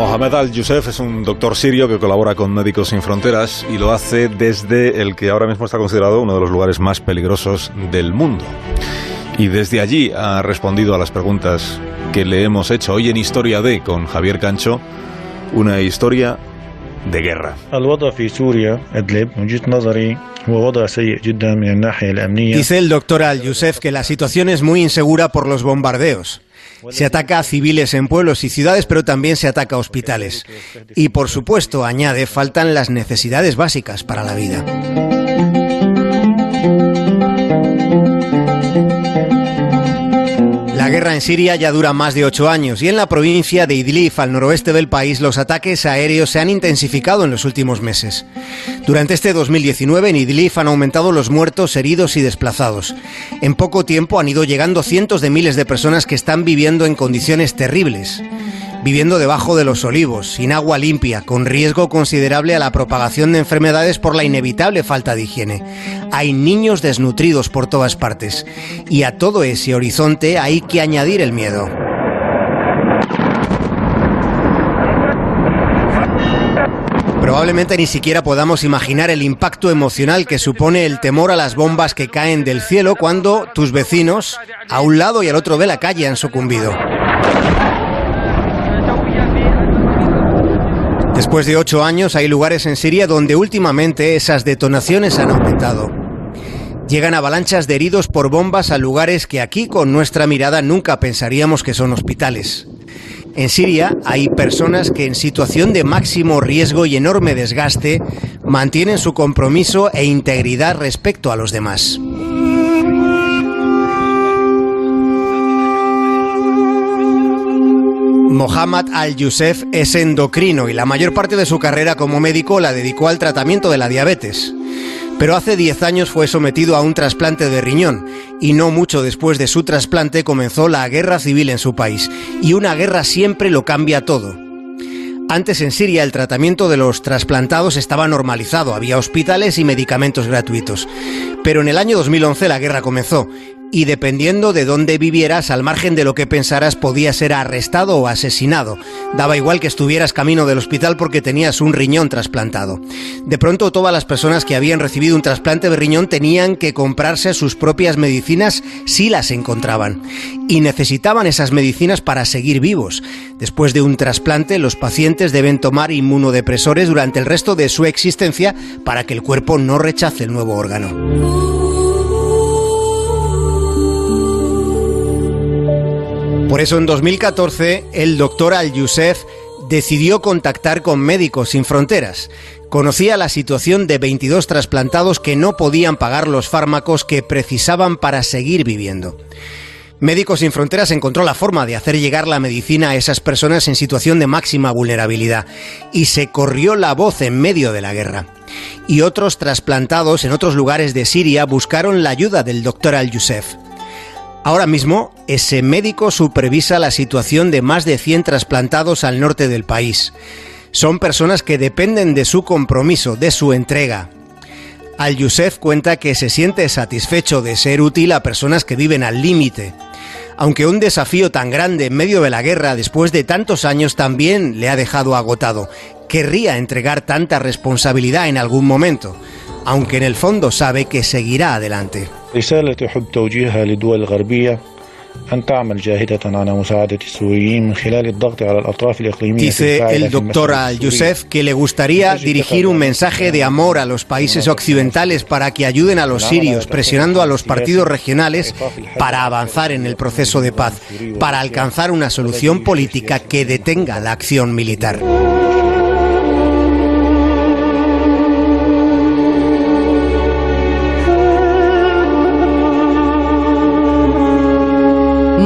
Mohamed Al-Youssef es un doctor sirio que colabora con Médicos Sin Fronteras y lo hace desde el que ahora mismo está considerado uno de los lugares más peligrosos del mundo. Y desde allí ha respondido a las preguntas que le hemos hecho hoy en Historia D con Javier Cancho, una historia de guerra. Dice el doctor Al-Youssef que la situación es muy insegura por los bombardeos. Se ataca a civiles en pueblos y ciudades, pero también se ataca a hospitales. Y por supuesto, añade, faltan las necesidades básicas para la vida. En Siria ya dura más de ocho años y en la provincia de Idlib, al noroeste del país, los ataques aéreos se han intensificado en los últimos meses. Durante este 2019 en Idlib han aumentado los muertos, heridos y desplazados. En poco tiempo han ido llegando cientos de miles de personas que están viviendo en condiciones terribles viviendo debajo de los olivos, sin agua limpia, con riesgo considerable a la propagación de enfermedades por la inevitable falta de higiene. Hay niños desnutridos por todas partes. Y a todo ese horizonte hay que añadir el miedo. Probablemente ni siquiera podamos imaginar el impacto emocional que supone el temor a las bombas que caen del cielo cuando tus vecinos, a un lado y al otro de la calle, han sucumbido. Después de ocho años hay lugares en Siria donde últimamente esas detonaciones han aumentado. Llegan avalanchas de heridos por bombas a lugares que aquí con nuestra mirada nunca pensaríamos que son hospitales. En Siria hay personas que en situación de máximo riesgo y enorme desgaste mantienen su compromiso e integridad respecto a los demás. Mohammad Al-Youssef es endocrino y la mayor parte de su carrera como médico la dedicó al tratamiento de la diabetes. Pero hace 10 años fue sometido a un trasplante de riñón y no mucho después de su trasplante comenzó la guerra civil en su país. Y una guerra siempre lo cambia todo. Antes en Siria el tratamiento de los trasplantados estaba normalizado, había hospitales y medicamentos gratuitos. Pero en el año 2011 la guerra comenzó y dependiendo de dónde vivieras, al margen de lo que pensaras, podías ser arrestado o asesinado. Daba igual que estuvieras camino del hospital porque tenías un riñón trasplantado. De pronto todas las personas que habían recibido un trasplante de riñón tenían que comprarse sus propias medicinas si las encontraban. Y necesitaban esas medicinas para seguir vivos. Después de un trasplante, los pacientes deben tomar inmunodepresores durante el resto de su existencia para que el cuerpo no rechace el nuevo órgano. Por eso en 2014 el doctor Al-Youssef decidió contactar con Médicos Sin Fronteras. Conocía la situación de 22 trasplantados que no podían pagar los fármacos que precisaban para seguir viviendo. Médicos Sin Fronteras encontró la forma de hacer llegar la medicina a esas personas en situación de máxima vulnerabilidad y se corrió la voz en medio de la guerra. Y otros trasplantados en otros lugares de Siria buscaron la ayuda del doctor Al-Youssef. Ahora mismo, ese médico supervisa la situación de más de 100 trasplantados al norte del país. Son personas que dependen de su compromiso, de su entrega. Al-Youssef cuenta que se siente satisfecho de ser útil a personas que viven al límite. Aunque un desafío tan grande en medio de la guerra después de tantos años también le ha dejado agotado. Querría entregar tanta responsabilidad en algún momento, aunque en el fondo sabe que seguirá adelante. Dice el doctor Al-Youssef que le gustaría dirigir un mensaje de amor a los países occidentales para que ayuden a los sirios, presionando a los partidos regionales para avanzar en el proceso de paz, para alcanzar una solución política que detenga la acción militar.